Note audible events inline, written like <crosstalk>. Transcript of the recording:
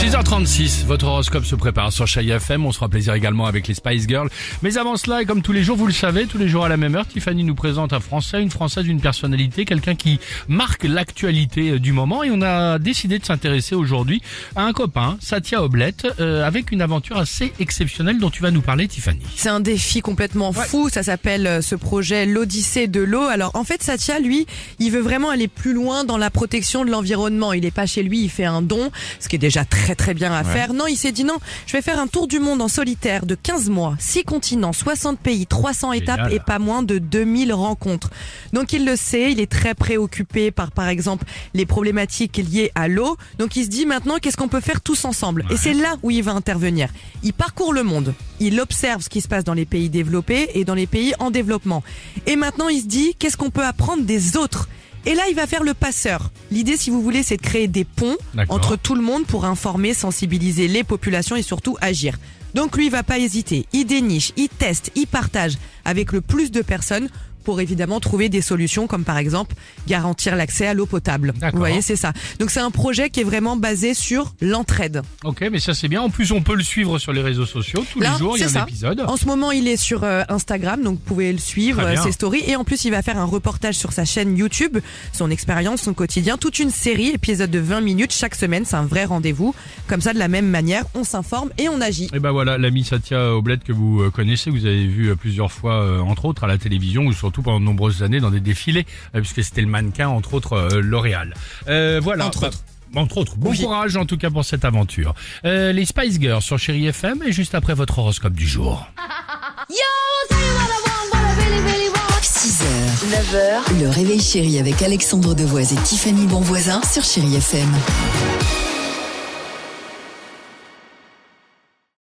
6h36, votre horoscope se prépare sur Chai FM. On se fera plaisir également avec les Spice Girls. Mais avant cela, et comme tous les jours, vous le savez, tous les jours à la même heure, Tiffany nous présente un Français, une Française, une personnalité, quelqu'un qui marque l'actualité euh, du moment. Et on a décidé de s'intéresser aujourd'hui à un copain, Satya Oblette, euh, avec une aventure assez exceptionnelle dont tu vas nous parler, Tiffany. C'est un défi complètement fou. Ça s'appelle euh, ce projet l'Odyssée de l'eau. Alors en fait, Satya, lui, il veut vraiment aller plus loin dans la protection de l'environnement. Il est pas chez lui, il fait un don, ce qui est déjà très très bien à faire. Non, il s'est dit non, je vais faire un tour du monde en solitaire de 15 mois, 6 continents, 60 pays, 300 étapes et pas moins de 2000 rencontres. Donc il le sait, il est très préoccupé par par exemple les problématiques liées à l'eau. Donc il se dit maintenant qu'est-ce qu'on peut faire tous ensemble? Et c'est là où il va intervenir. Il parcourt le monde, il observe ce qui se passe dans les pays développés et dans les pays en développement. Et maintenant il se dit qu'est-ce qu'on peut apprendre des autres? Et là, il va faire le passeur. L'idée, si vous voulez, c'est de créer des ponts entre tout le monde pour informer, sensibiliser les populations et surtout agir. Donc lui, il va pas hésiter. Il déniche, il teste, il partage avec le plus de personnes pour évidemment trouver des solutions comme par exemple garantir l'accès à l'eau potable. Vous voyez, c'est ça. Donc c'est un projet qui est vraiment basé sur l'entraide. Ok, mais ça c'est bien. En plus, on peut le suivre sur les réseaux sociaux. Tous Là, les jours, il y a un épisode. En ce moment, il est sur euh, Instagram, donc vous pouvez le suivre, euh, ses stories. Et en plus, il va faire un reportage sur sa chaîne YouTube, son expérience, son quotidien, toute une série, épisode de 20 minutes chaque semaine. C'est un vrai rendez-vous. Comme ça, de la même manière, on s'informe et on agit. Et ben voilà, l'ami Satya Oblette que vous euh, connaissez, vous avez vu plusieurs fois, euh, entre autres, à la télévision ou surtout pendant de nombreuses années dans des défilés, euh, puisque c'était le mannequin, entre autres, euh, L'Oréal. Euh, voilà. Entre Bah, autres. Entre autres. Bon Oui. courage en tout cas pour cette aventure. Euh, les Spice Girls sur Chéri FM et juste après votre horoscope du jour. <laughs> 6h, 9h, le réveil chéri avec Alexandre Devoise et Tiffany Bonvoisin sur Chéri FM.